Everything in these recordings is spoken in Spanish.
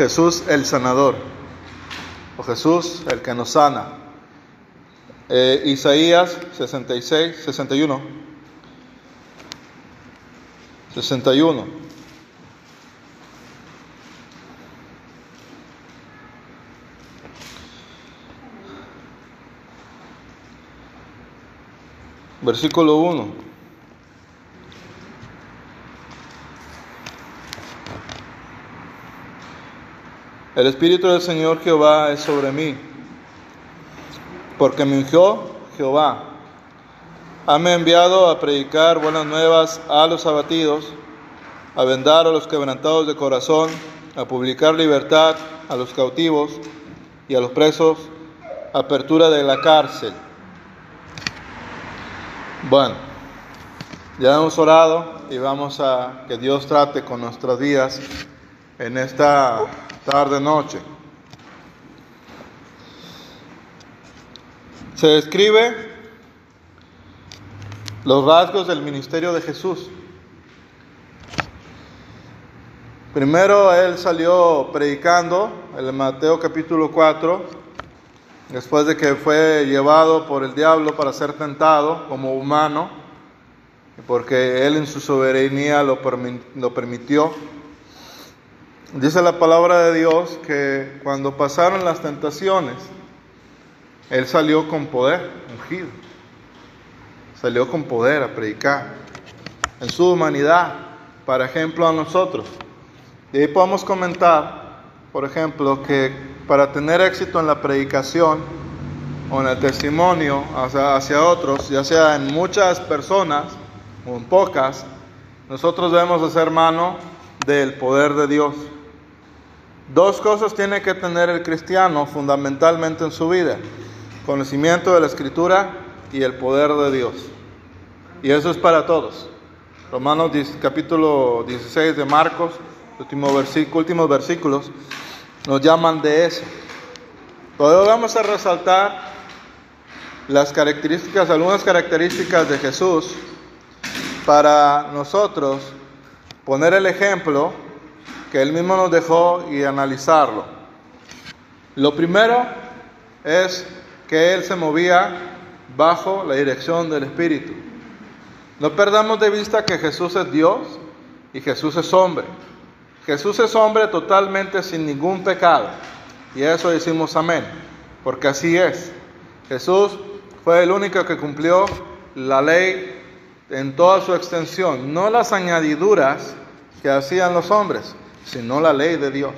Jesús el sanador, o Jesús el que nos sana. Eh, Isaías 66, 61. 61. Versículo 1. El Espíritu del Señor Jehová es sobre mí, porque me ungió Jehová. Hame enviado a predicar buenas nuevas a los abatidos, a vendar a los quebrantados de corazón, a publicar libertad a los cautivos y a los presos, apertura de la cárcel. Bueno, ya hemos orado y vamos a que Dios trate con nuestros días en esta tarde noche. Se describe los rasgos del ministerio de Jesús. Primero él salió predicando, en Mateo capítulo 4, después de que fue llevado por el diablo para ser tentado como humano, porque él en su soberanía lo permitió. Dice la palabra de Dios que cuando pasaron las tentaciones, Él salió con poder, ungido. Salió con poder a predicar en su humanidad, para ejemplo a nosotros. Y ahí podemos comentar, por ejemplo, que para tener éxito en la predicación o en el testimonio hacia, hacia otros, ya sea en muchas personas o en pocas, nosotros debemos hacer mano del poder de Dios. Dos cosas tiene que tener el cristiano fundamentalmente en su vida. Conocimiento de la escritura y el poder de Dios. Y eso es para todos. Romanos capítulo 16 de Marcos, último últimos versículos, nos llaman de eso. Pero vamos a resaltar las características, algunas características de Jesús para nosotros poner el ejemplo que Él mismo nos dejó y analizarlo. Lo primero es que Él se movía bajo la dirección del Espíritu. No perdamos de vista que Jesús es Dios y Jesús es hombre. Jesús es hombre totalmente sin ningún pecado. Y eso decimos amén, porque así es. Jesús fue el único que cumplió la ley en toda su extensión, no las añadiduras que hacían los hombres sino la ley de Dios.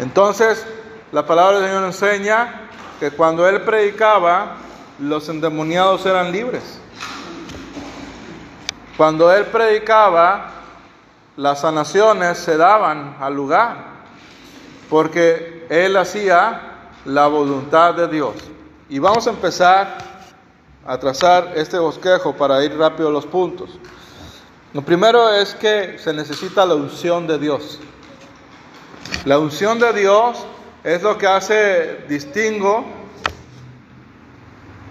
Entonces, la palabra del Señor enseña que cuando Él predicaba, los endemoniados eran libres. Cuando Él predicaba, las sanaciones se daban al lugar, porque Él hacía la voluntad de Dios. Y vamos a empezar a trazar este bosquejo para ir rápido a los puntos. Lo primero es que se necesita la unción de Dios. La unción de Dios es lo que hace distingo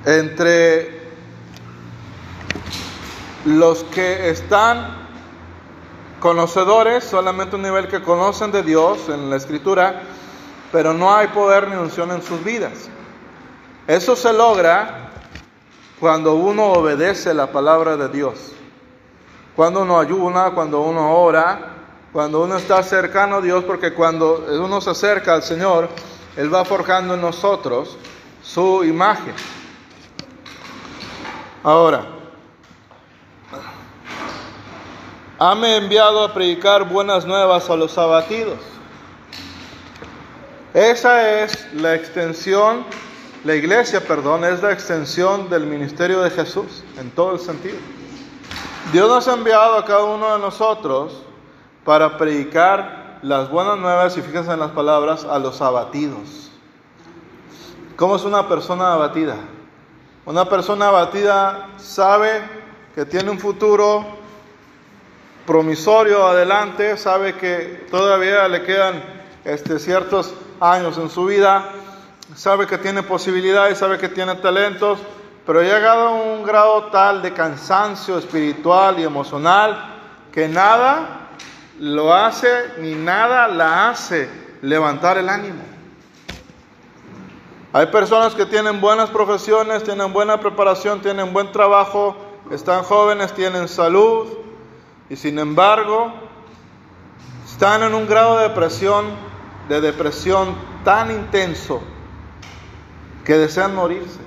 entre los que están conocedores, solamente un nivel que conocen de Dios en la escritura, pero no hay poder ni unción en sus vidas. Eso se logra cuando uno obedece la palabra de Dios. Cuando uno ayuna, cuando uno ora, cuando uno está cercano a Dios, porque cuando uno se acerca al Señor, Él va forjando en nosotros su imagen. Ahora, hame enviado a predicar buenas nuevas a los abatidos. Esa es la extensión, la iglesia, perdón, es la extensión del ministerio de Jesús en todo el sentido. Dios nos ha enviado a cada uno de nosotros para predicar las buenas nuevas, y fíjense en las palabras, a los abatidos. ¿Cómo es una persona abatida? Una persona abatida sabe que tiene un futuro promisorio adelante, sabe que todavía le quedan este, ciertos años en su vida, sabe que tiene posibilidades, sabe que tiene talentos, pero ha llegado a un grado tal de cansancio espiritual y emocional que nada lo hace ni nada la hace levantar el ánimo. Hay personas que tienen buenas profesiones, tienen buena preparación, tienen buen trabajo, están jóvenes, tienen salud y sin embargo están en un grado de depresión, de depresión tan intenso que desean morirse.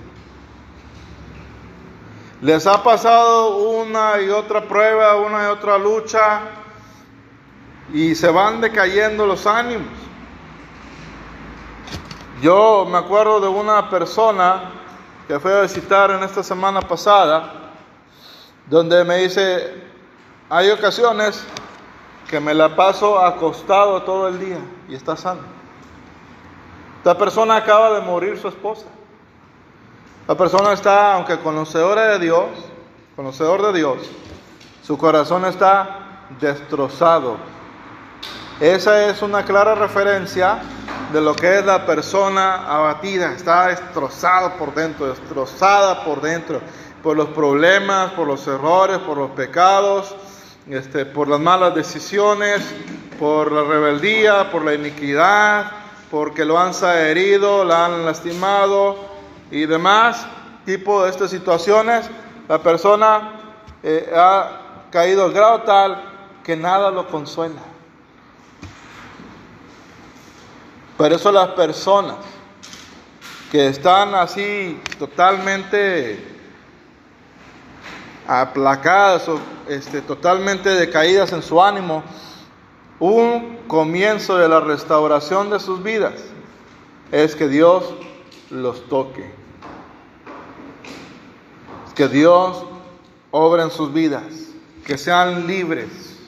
Les ha pasado una y otra prueba, una y otra lucha y se van decayendo los ánimos. Yo me acuerdo de una persona que fui a visitar en esta semana pasada, donde me dice, hay ocasiones que me la paso acostado todo el día y está sano. Esta persona acaba de morir su esposa. La persona está, aunque conocedora de Dios, conocedor de Dios, su corazón está destrozado. Esa es una clara referencia de lo que es la persona abatida, está destrozado por dentro, destrozada por dentro, por los problemas, por los errores, por los pecados, este, por las malas decisiones, por la rebeldía, por la iniquidad, porque lo han herido, la han lastimado, y demás tipo de estas situaciones, la persona eh, ha caído al grado tal que nada lo consuela. Por eso las personas que están así totalmente aplacadas o este, totalmente decaídas en su ánimo, un comienzo de la restauración de sus vidas es que Dios los toque. Que Dios obra en sus vidas, que sean libres,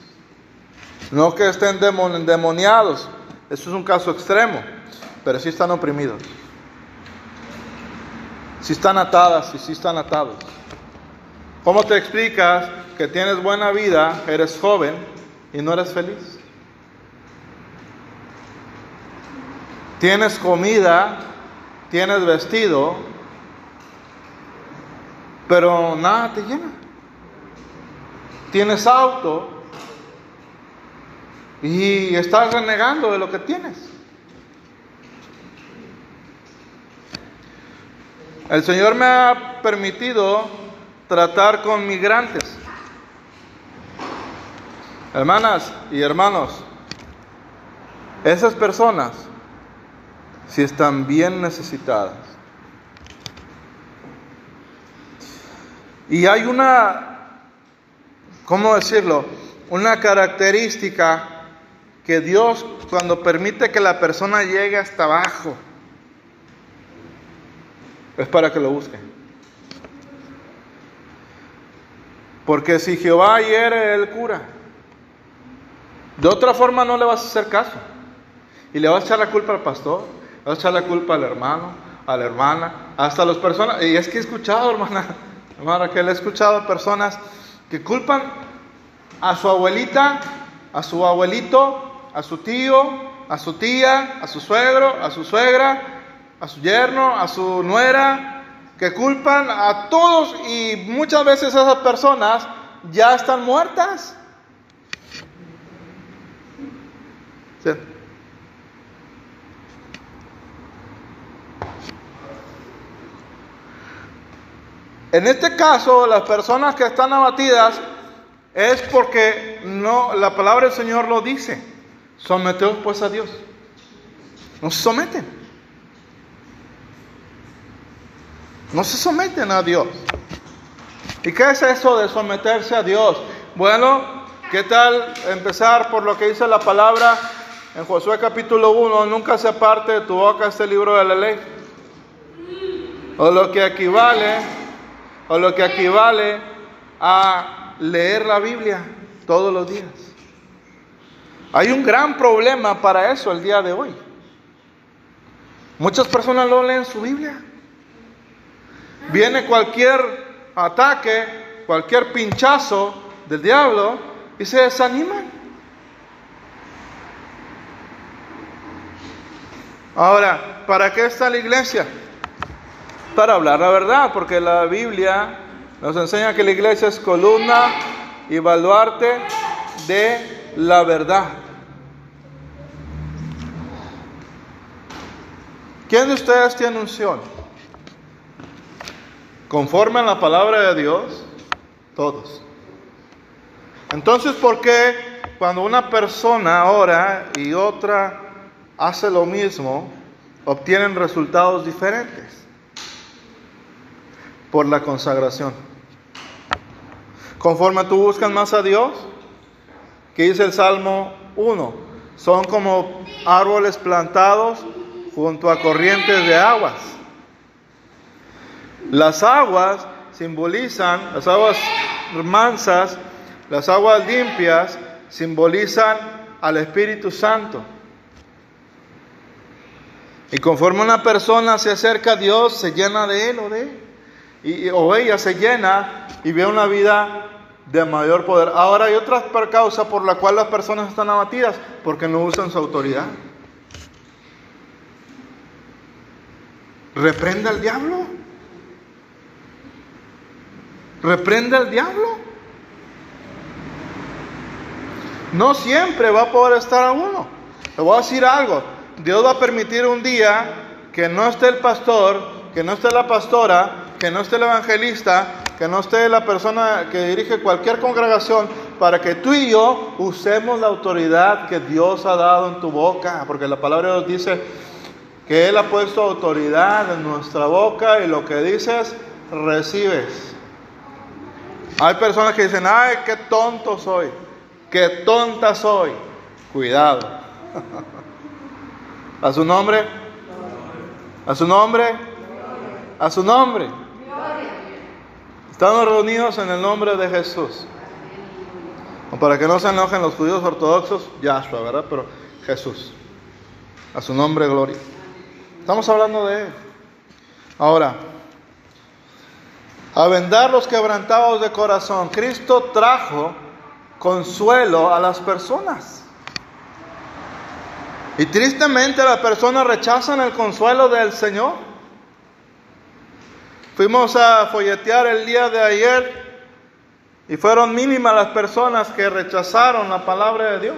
no que estén endemoniados, eso es un caso extremo, pero sí están oprimidos, si están atadas y si están atados. ¿Cómo te explicas que tienes buena vida, eres joven y no eres feliz? Tienes comida tienes vestido, pero nada te llena. Tienes auto y estás renegando de lo que tienes. El Señor me ha permitido tratar con migrantes. Hermanas y hermanos, esas personas si están bien necesitadas. Y hay una, ¿cómo decirlo? Una característica que Dios cuando permite que la persona llegue hasta abajo, es para que lo busque. Porque si Jehová hiere, Él cura. De otra forma no le vas a hacer caso. Y le vas a echar la culpa al pastor, a echar la culpa al hermano, a la hermana, hasta las personas. Y es que he escuchado, hermana, hermana, que le he escuchado personas que culpan a su abuelita, a su abuelito, a su tío, a su tía, a su suegro, a su suegra, a su yerno, a su nuera, que culpan a todos y muchas veces esas personas ya están muertas. ¿Sí? En este caso, las personas que están abatidas es porque no, la palabra del Señor lo dice. Someteos pues a Dios. No se someten. No se someten a Dios. ¿Y qué es eso de someterse a Dios? Bueno, ¿qué tal empezar por lo que dice la palabra en Josué capítulo 1? Nunca se aparte de tu boca este libro de la ley. O lo que equivale o lo que equivale a leer la Biblia todos los días. Hay un gran problema para eso el día de hoy. Muchas personas no leen su Biblia. Viene cualquier ataque, cualquier pinchazo del diablo y se desaniman. Ahora, ¿para qué está la iglesia? Para hablar la verdad, porque la Biblia nos enseña que la iglesia es columna y baluarte de la verdad. ¿Quién de ustedes tiene unción? Conforme a la palabra de Dios, todos. Entonces, ¿por qué cuando una persona ora y otra hace lo mismo, obtienen resultados diferentes? Por la consagración. Conforme tú buscas más a Dios, que dice el Salmo 1, son como árboles plantados junto a corrientes de aguas. Las aguas simbolizan, las aguas mansas, las aguas limpias, simbolizan al Espíritu Santo. Y conforme una persona se acerca a Dios, se llena de él o de él. Y, o ella se llena y ve una vida de mayor poder. Ahora hay otra causa por la cual las personas están abatidas, porque no usan su autoridad. Reprenda al diablo. Reprende al diablo. No siempre va a poder estar a uno. Le voy a decir algo. Dios va a permitir un día que no esté el pastor, que no esté la pastora, que no esté el evangelista, que no esté la persona que dirige cualquier congregación, para que tú y yo usemos la autoridad que Dios ha dado en tu boca, porque la palabra de Dios dice que Él ha puesto autoridad en nuestra boca y lo que dices, recibes. Hay personas que dicen, ay, qué tonto soy, qué tonta soy. Cuidado. A su nombre. A su nombre. A su nombre. Estamos reunidos en el nombre de Jesús. Para que no se enojen los judíos ortodoxos, Yahshua, ¿verdad? Pero Jesús. A su nombre, gloria. Estamos hablando de Él. Ahora, a vendar los quebrantados de corazón. Cristo trajo consuelo a las personas. Y tristemente las personas rechazan el consuelo del Señor. Fuimos a folletear el día de ayer y fueron mínimas las personas que rechazaron la palabra de Dios.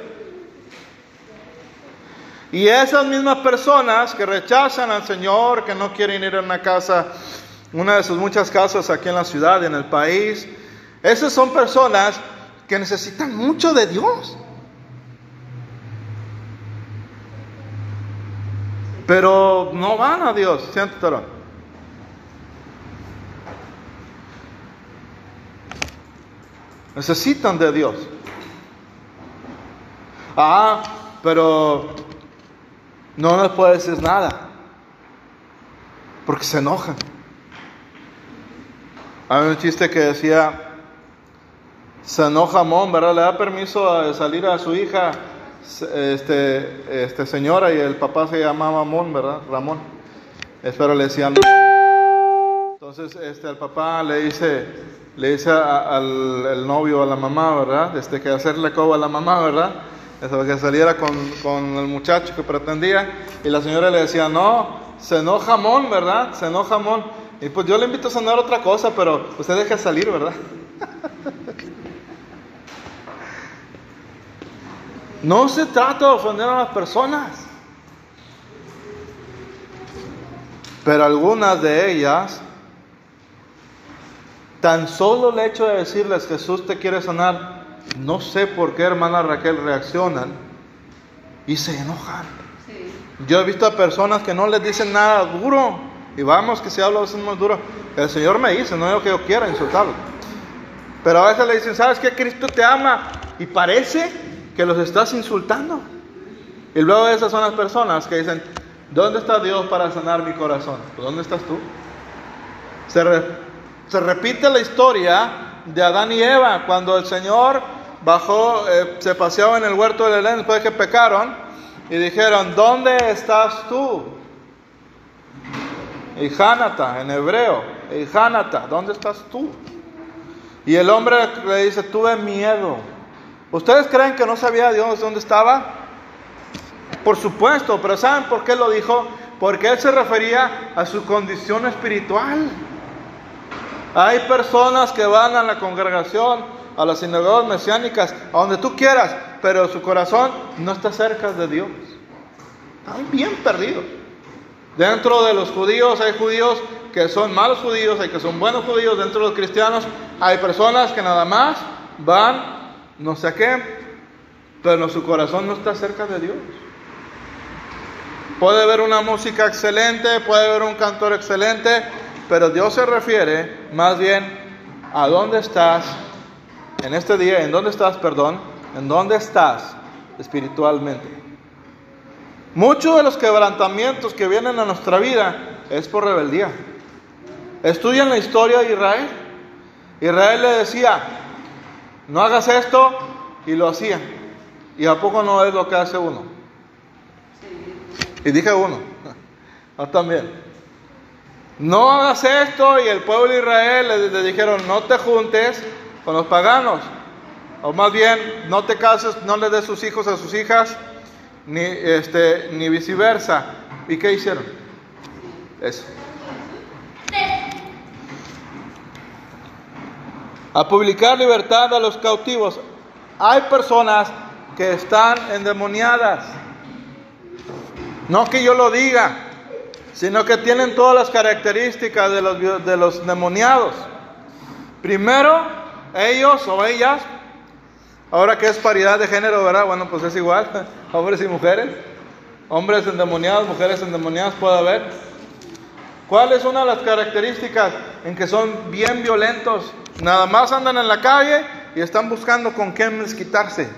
Y esas mismas personas que rechazan al Señor, que no quieren ir a una casa, una de sus muchas casas aquí en la ciudad, en el país, esas son personas que necesitan mucho de Dios. Pero no van a Dios, siéntate. Necesitan de Dios. Ah, pero no les puedes decir nada. Porque se enojan. Hay un chiste que decía, se enoja Mon, ¿verdad? Le da permiso de salir a su hija, este, este señora, y el papá se llamaba Mon, ¿verdad? Ramón. Espero le decían. Entonces, este, el papá le dice, le dice al el novio, a la mamá, ¿verdad? Este, que hacerle coba a la mamá, ¿verdad? Eso, que saliera con, con, el muchacho que pretendía. Y la señora le decía, no, se enoja Mon, ¿verdad? Se enoja Mon. Y pues yo le invito a cenar otra cosa, pero usted deja salir, ¿verdad? no se trata de ofender a las personas. Pero algunas de ellas, tan solo el hecho de decirles Jesús te quiere sanar, no sé por qué hermana Raquel reaccionan y se enojan. Yo he visto a personas que no les dicen nada duro. Y vamos que si hablo a veces más duro. El Señor me dice, no es lo que yo quiera insultarlo. Pero a veces le dicen, ¿sabes qué? Cristo te ama. Y parece que los estás insultando. Y luego esas son las personas que dicen, ¿dónde está Dios para sanar mi corazón? ¿Dónde estás tú? Se, se repite la historia de Adán y Eva cuando el Señor bajó, eh, se paseaba en el huerto del Edén después de que pecaron y dijeron, ¿dónde estás tú? Y Hanata, en hebreo, y Hanata, ¿dónde estás tú? Y el hombre le dice, tuve miedo. ¿Ustedes creen que no sabía Dios dónde estaba? Por supuesto, pero ¿saben por qué lo dijo? Porque él se refería a su condición espiritual. Hay personas que van a la congregación a las sinagogas mesiánicas, a donde tú quieras, pero su corazón no está cerca de Dios. Están bien perdidos. Dentro de los judíos hay judíos que son malos judíos, hay que son buenos judíos. Dentro de los cristianos hay personas que nada más van, no sé qué, pero su corazón no está cerca de Dios. Puede haber una música excelente, puede haber un cantor excelente, pero Dios se refiere más bien a dónde estás en este día, en dónde estás, perdón, en dónde estás espiritualmente. Muchos de los quebrantamientos que vienen a nuestra vida es por rebeldía. Estudian la historia de Israel. Israel le decía, no hagas esto, y lo hacía. ¿Y a poco no es lo que hace uno? Y dije uno, yo también. No hagas esto y el pueblo de Israel le, dijeron, no te juntes con los paganos. O más bien, no te cases, no le des sus hijos a sus hijas, ni, este, ni viceversa. ¿Y qué hicieron? Eso. A publicar libertad a los cautivos. Hay personas que están endemoniadas. No que yo lo diga, sino que tienen todas las características de los, de los demoniados. Primero, ellos o ellas, ahora que es paridad de género, ¿verdad? Bueno, pues es igual, hombres y mujeres. Hombres endemoniados, mujeres endemoniadas puede haber. ¿Cuál es una de las características en que son bien violentos? Nada más andan en la calle y están buscando con quién quitarse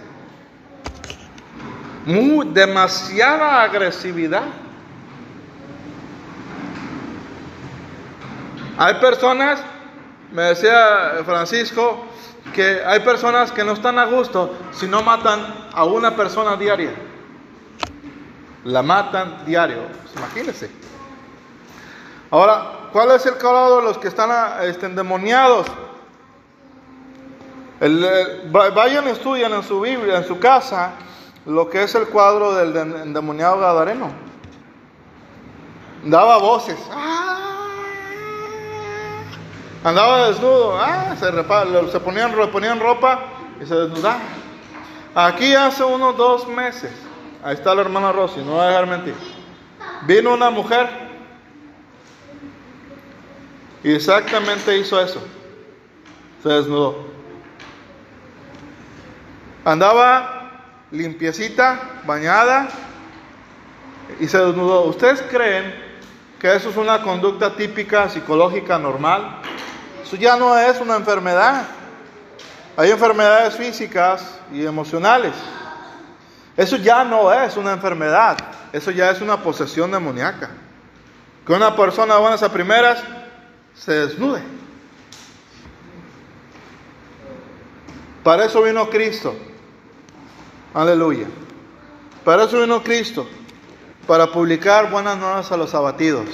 muy, demasiada agresividad. Hay personas, me decía Francisco, que hay personas que no están a gusto si no matan a una persona diaria. La matan diario, pues imagínense. Ahora, ¿cuál es el calado de los que están este, endemoniados? El, vayan y estudian en su Biblia, en su casa, lo que es el cuadro del endemoniado Gadareno. Daba voces. ¡Ah! Andaba desnudo. ¡Ah! Se, se ponían, ropa y se desnudaba. Aquí hace unos dos meses, ahí está la hermana Rosy, no voy a dejar mentir. Vino una mujer y exactamente hizo eso. Se desnudó. Andaba limpiecita, bañada y se desnudó. ¿Ustedes creen que eso es una conducta típica psicológica normal? Eso ya no es una enfermedad. Hay enfermedades físicas y emocionales. Eso ya no es una enfermedad. Eso ya es una posesión demoníaca. Que una persona buenas a primeras se desnude. Para eso vino Cristo Aleluya. Para eso vino Cristo, para publicar buenas nuevas a los abatidos.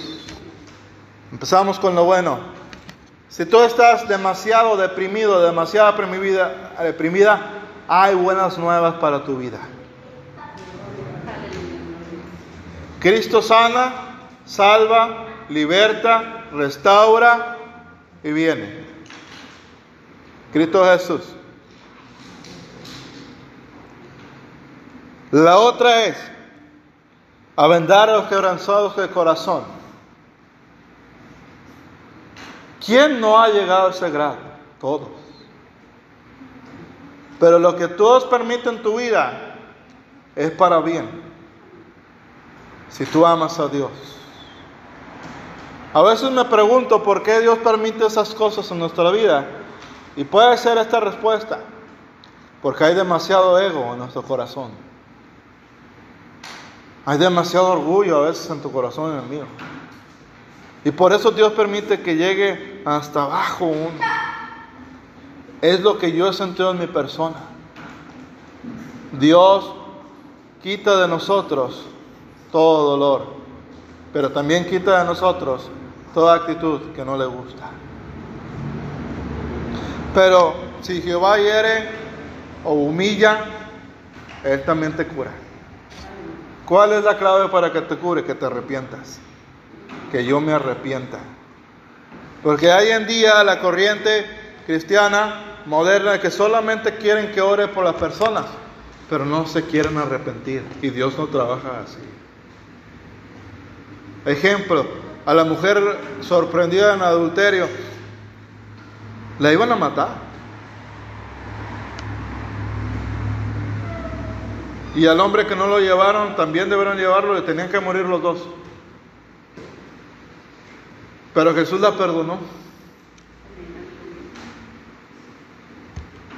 Empezamos con lo bueno. Si tú estás demasiado deprimido, demasiado deprimida, hay buenas nuevas para tu vida. Cristo sana, salva, liberta, restaura y viene. Cristo Jesús. La otra es a vendar a los quebrantados de corazón. ¿Quién no ha llegado a ese grado? Todos. Pero lo que Dios permite en tu vida es para bien. Si tú amas a Dios. A veces me pregunto por qué Dios permite esas cosas en nuestra vida. Y puede ser esta respuesta. Porque hay demasiado ego en nuestro corazón. Hay demasiado orgullo a veces en tu corazón y en el mío. Y por eso Dios permite que llegue hasta abajo uno. Es lo que yo he sentido en mi persona. Dios quita de nosotros todo dolor, pero también quita de nosotros toda actitud que no le gusta. Pero si Jehová hiere o humilla, Él también te cura. ¿Cuál es la clave para que te cure? Que te arrepientas. Que yo me arrepienta. Porque hoy en día la corriente cristiana moderna que solamente quieren que ore por las personas, pero no se quieren arrepentir. Y Dios no trabaja así. Ejemplo, a la mujer sorprendida en adulterio, la iban a matar. Y al hombre que no lo llevaron, también debieron llevarlo y tenían que morir los dos. Pero Jesús la perdonó.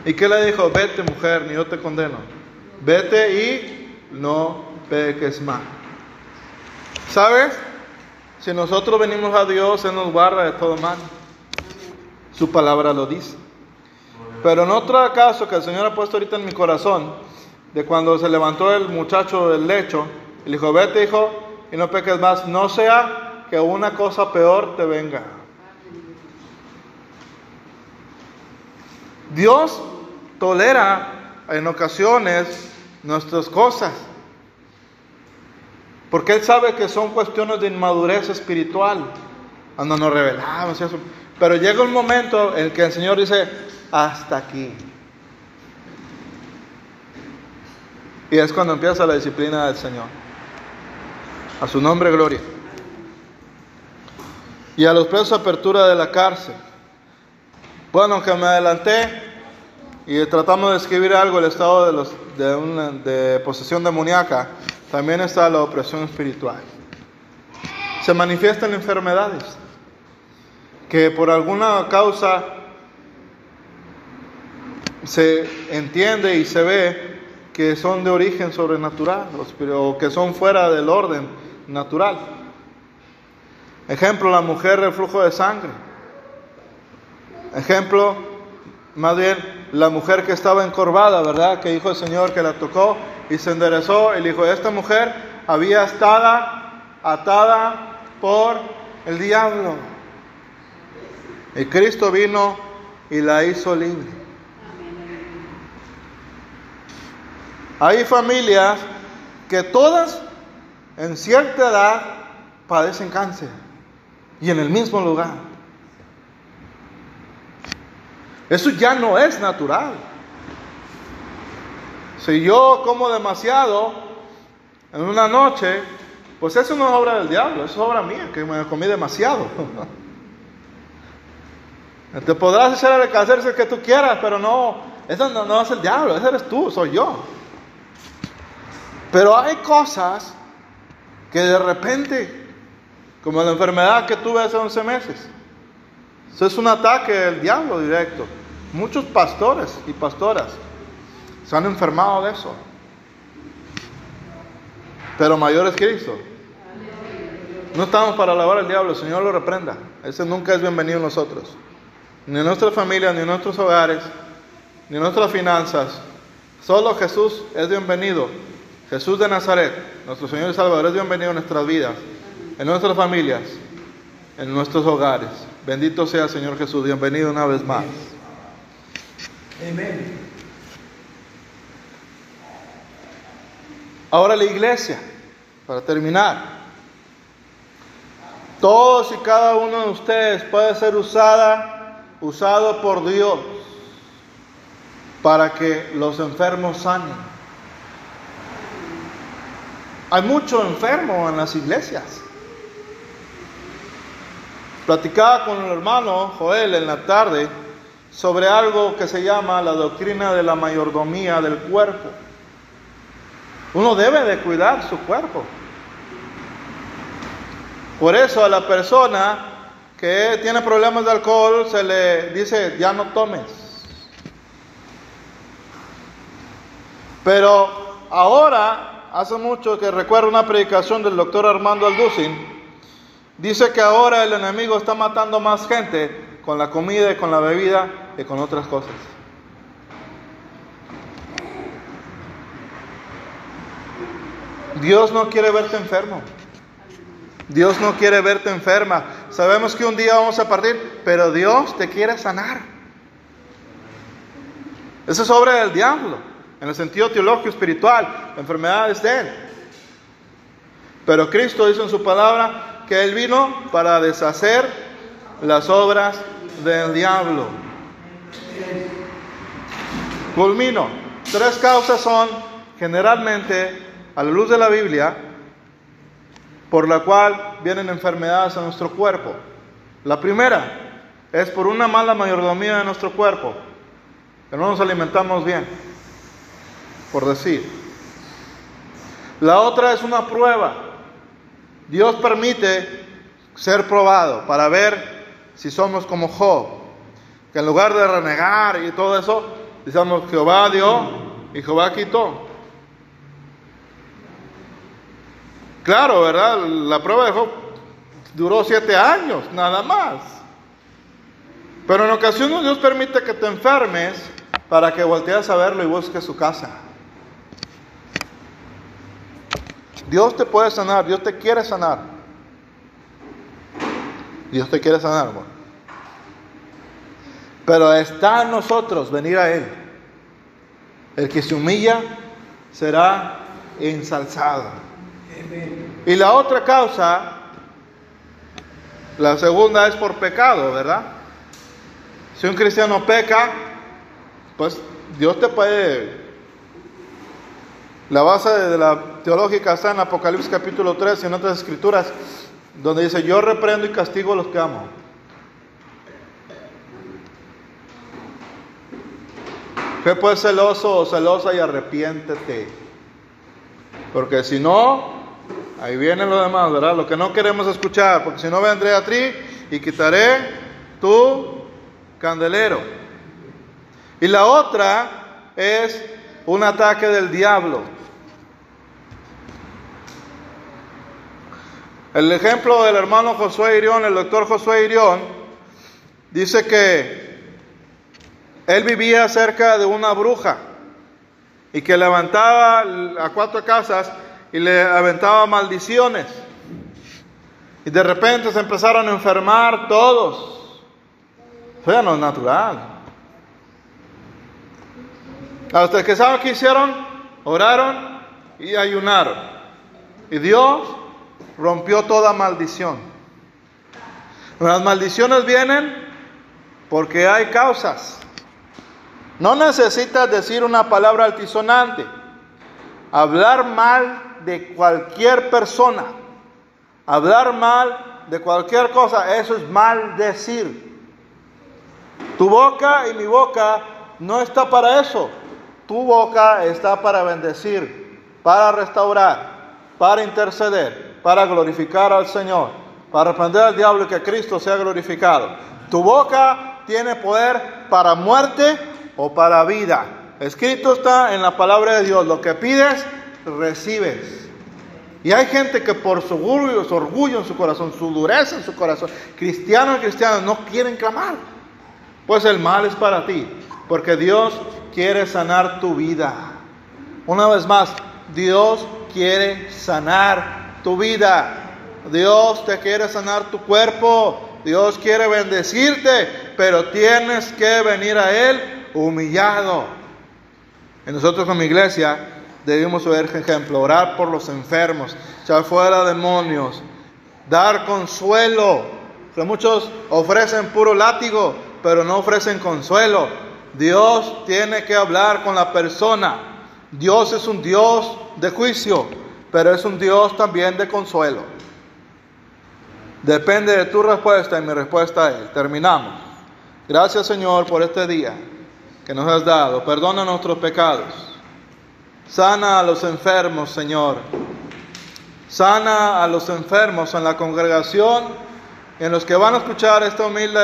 ¿Y qué le dijo? Vete mujer, ni yo te condeno. Vete y no peques más. ¿Sabes? Si nosotros venimos a Dios, Él nos guarda de todo mal. Su palabra lo dice. Pero en otro caso que el Señor ha puesto ahorita en mi corazón, de cuando se levantó el muchacho del lecho, le dijo, vete hijo, y no peques más, no sea que una cosa peor te venga. Dios tolera en ocasiones nuestras cosas, porque Él sabe que son cuestiones de inmadurez espiritual, cuando nos revelamos. Pero llega un momento en que el Señor dice, hasta aquí. Y es cuando empieza la disciplina del Señor. A su nombre, gloria. Y a los presos, apertura de la cárcel. Bueno, que me adelanté y tratamos de escribir algo el estado de, de posesión demoníaca. También está la opresión espiritual. Se manifiestan enfermedades que por alguna causa se entiende y se ve que son de origen sobrenatural o que son fuera del orden natural. Ejemplo, la mujer reflujo de sangre. Ejemplo, más bien, la mujer que estaba encorvada, ¿verdad? Que dijo el Señor que la tocó y se enderezó. Y dijo, esta mujer había estado atada por el diablo. Y Cristo vino y la hizo libre. Hay familias que todas en cierta edad padecen cáncer y en el mismo lugar. Eso ya no es natural. Si yo como demasiado en una noche, pues eso no es obra del diablo, eso es obra mía, que me comí demasiado. Te podrás hacer el cáncer que tú quieras, pero no, eso no, no es el diablo, ese eres tú, soy yo. Pero hay cosas que de repente, como la enfermedad que tuve hace 11 meses, eso es un ataque del diablo directo. Muchos pastores y pastoras se han enfermado de eso. Pero mayor es Cristo. No estamos para alabar al diablo, el Señor lo reprenda. Ese nunca es bienvenido en nosotros. Ni en nuestra familia, ni en nuestros hogares, ni en nuestras finanzas. Solo Jesús es bienvenido Jesús de Nazaret, nuestro Señor y Salvador, es bienvenido en nuestras vidas, en nuestras familias, en nuestros hogares. Bendito sea Señor Jesús, bienvenido una vez más. Amén. Ahora la iglesia, para terminar. Todos y cada uno de ustedes puede ser usada, usado por Dios para que los enfermos sanen. Hay mucho enfermo en las iglesias. Platicaba con el hermano Joel en la tarde sobre algo que se llama la doctrina de la mayordomía del cuerpo. Uno debe de cuidar su cuerpo. Por eso a la persona que tiene problemas de alcohol se le dice, ya no tomes. Pero ahora hace mucho que recuerdo una predicación del doctor Armando Alducin. Dice que ahora el enemigo está matando más gente con la comida y con la bebida que con otras cosas. Dios no quiere verte enfermo. Dios no quiere verte enferma. Sabemos que un día vamos a partir, pero Dios te quiere sanar. Esa es obra del diablo en el sentido teológico espiritual, la enfermedad es de Él. Pero Cristo dice en su palabra que Él vino para deshacer las obras del diablo. Culmino. Tres causas son generalmente, a la luz de la Biblia, por la cual vienen enfermedades a nuestro cuerpo. La primera es por una mala mayordomía de nuestro cuerpo, que no nos alimentamos bien, por decir. La otra es una prueba. Dios permite ser probado para ver si somos como Job, que en lugar de renegar y todo eso, decimos Jehová dio y Jehová quitó. Claro, ¿verdad? La prueba de Job duró siete años, nada más. Pero en ocasiones Dios permite que te enfermes para que voltees a verlo y busques su casa. Dios te puede sanar, Dios te quiere sanar. Dios te quiere sanar. Pero está en nosotros venir a Él. El que se humilla será ensalzado. Y la otra causa, la segunda es por pecado, ¿verdad? Si un cristiano peca, pues Dios te puede... La base de la teológica está en Apocalipsis capítulo 3 y en otras escrituras, donde dice, yo reprendo y castigo a los que amo. Fe pues celoso o celosa y arrepiéntete. Porque si no, Ahí viene lo demás, ¿verdad? Lo que no queremos escuchar, porque si no vendré a ti y quitaré tu candelero. Y la otra es un ataque del diablo. El ejemplo del hermano Josué Irión, el doctor Josué Irión, dice que él vivía cerca de una bruja y que levantaba a cuatro casas y le aventaba maldiciones. Y de repente se empezaron a enfermar todos. Eso ya no es natural. A ustedes que saben qué hicieron, oraron y ayunaron. Y Dios rompió toda maldición. Las maldiciones vienen porque hay causas. No necesitas decir una palabra altisonante. Hablar mal de cualquier persona, hablar mal de cualquier cosa, eso es maldecir. Tu boca y mi boca no está para eso. Tu boca está para bendecir, para restaurar, para interceder, para glorificar al Señor, para reprender al diablo que Cristo sea glorificado. Tu boca tiene poder para muerte o para vida. Escrito está en la palabra de Dios, lo que pides recibes. Y hay gente que por su orgullo, su orgullo en su corazón, su dureza en su corazón, cristianos y cristianos, no quieren clamar. Pues el mal es para ti, porque Dios quiere sanar tu vida. Una vez más, Dios quiere sanar tu vida. Dios te quiere sanar tu cuerpo. Dios quiere bendecirte, pero tienes que venir a Él humillado. Y nosotros como iglesia debemos ver ejemplo, orar por los enfermos, echar fuera demonios, dar consuelo. Muchos ofrecen puro látigo, pero no ofrecen consuelo. Dios tiene que hablar con la persona. Dios es un Dios de juicio, pero es un Dios también de consuelo. Depende de tu respuesta y mi respuesta es, terminamos. Gracias Señor por este día que nos has dado. Perdona nuestros pecados. Sana a los enfermos, Señor. Sana a los enfermos en la congregación, en los que van a escuchar esta humilde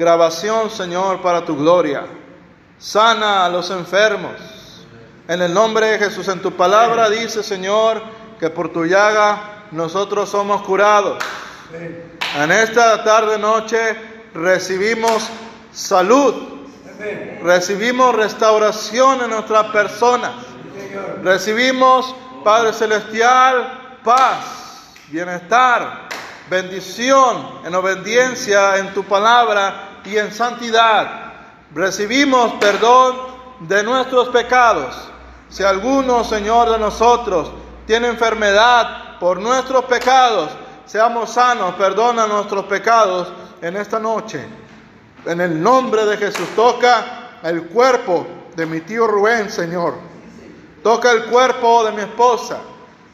grabación, Señor, para tu gloria. Sana a los enfermos. En el nombre de Jesús, en tu palabra dice, Señor, que por tu llaga nosotros somos curados. En esta tarde noche recibimos salud, recibimos restauración en nuestra persona. Recibimos, Padre Celestial, paz, bienestar, bendición en obediencia en tu palabra y en santidad. Recibimos perdón de nuestros pecados. Si alguno, Señor, de nosotros tiene enfermedad por nuestros pecados, seamos sanos, perdona nuestros pecados en esta noche. En el nombre de Jesús, toca el cuerpo de mi tío Rubén, Señor. Toca el cuerpo de mi esposa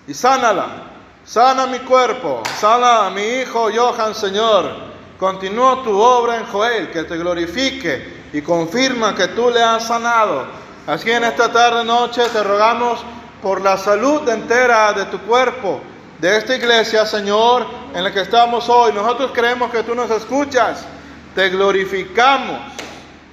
y sánala. Sana mi cuerpo, sana a mi hijo Johan, Señor. Continúa tu obra en Joel, que te glorifique y confirma que tú le has sanado. Así en esta tarde noche te rogamos por la salud entera de tu cuerpo, de esta iglesia, Señor, en la que estamos hoy. Nosotros creemos que tú nos escuchas. Te glorificamos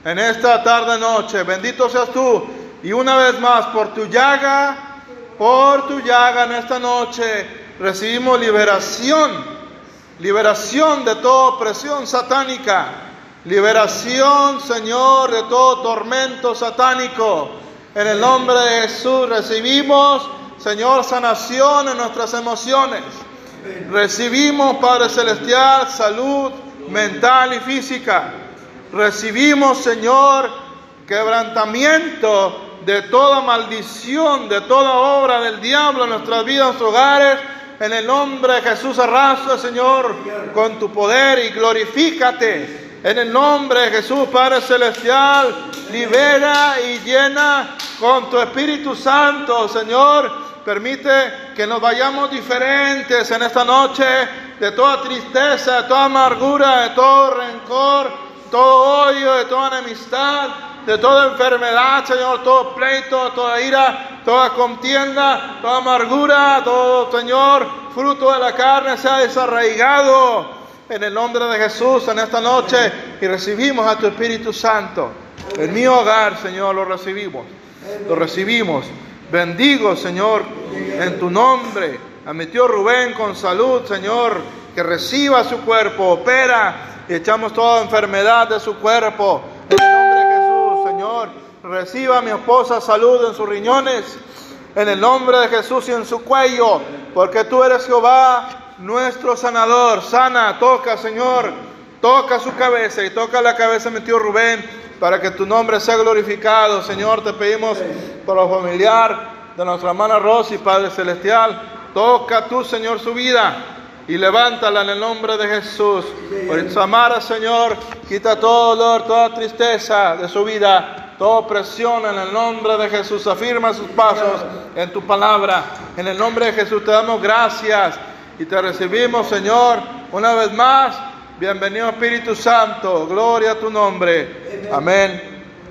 en esta tarde noche. Bendito seas tú. Y una vez más, por tu llaga, por tu llaga en esta noche recibimos liberación, liberación de toda opresión satánica, liberación, Señor, de todo tormento satánico. En el nombre de Jesús recibimos, Señor, sanación en nuestras emociones. Recibimos, Padre Celestial, salud mental y física. Recibimos, Señor, quebrantamiento de toda maldición, de toda obra del diablo en nuestras vidas, en nuestros hogares en el nombre de Jesús arrastra, Señor, con tu poder y glorifícate. En el nombre de Jesús, Padre Celestial, libera y llena con tu Espíritu Santo, Señor. Permite que nos vayamos diferentes en esta noche de toda tristeza, de toda amargura, de todo rencor, todo odio, de toda enemistad, de toda enfermedad, Señor, todo pleito, toda ira, toda contienda, toda amargura, todo, Señor, fruto de la carne sea desarraigado en el nombre de Jesús en esta noche y recibimos a tu Espíritu Santo. En mi hogar, Señor, lo recibimos, lo recibimos. Bendigo, Señor, en tu nombre a mi tío Rubén con salud, Señor, que reciba su cuerpo, opera y echamos toda enfermedad de su cuerpo. En el nombre de Jesús, Señor, reciba a mi esposa salud en sus riñones, en el nombre de Jesús y en su cuello, porque tú eres Jehová, nuestro sanador. Sana, toca, Señor, toca su cabeza y toca la cabeza de mi tío Rubén, para que tu nombre sea glorificado. Señor, te pedimos por lo familiar de nuestra hermana Rosy, Padre Celestial, toca tú, Señor, su vida y levántala en el nombre de Jesús. Por Señor, quita todo dolor, toda tristeza de su vida, toda opresión en el nombre de Jesús. Afirma sus pasos en tu palabra. En el nombre de Jesús te damos gracias y te recibimos, Señor, una vez más. Bienvenido Espíritu Santo, gloria a tu nombre. Amén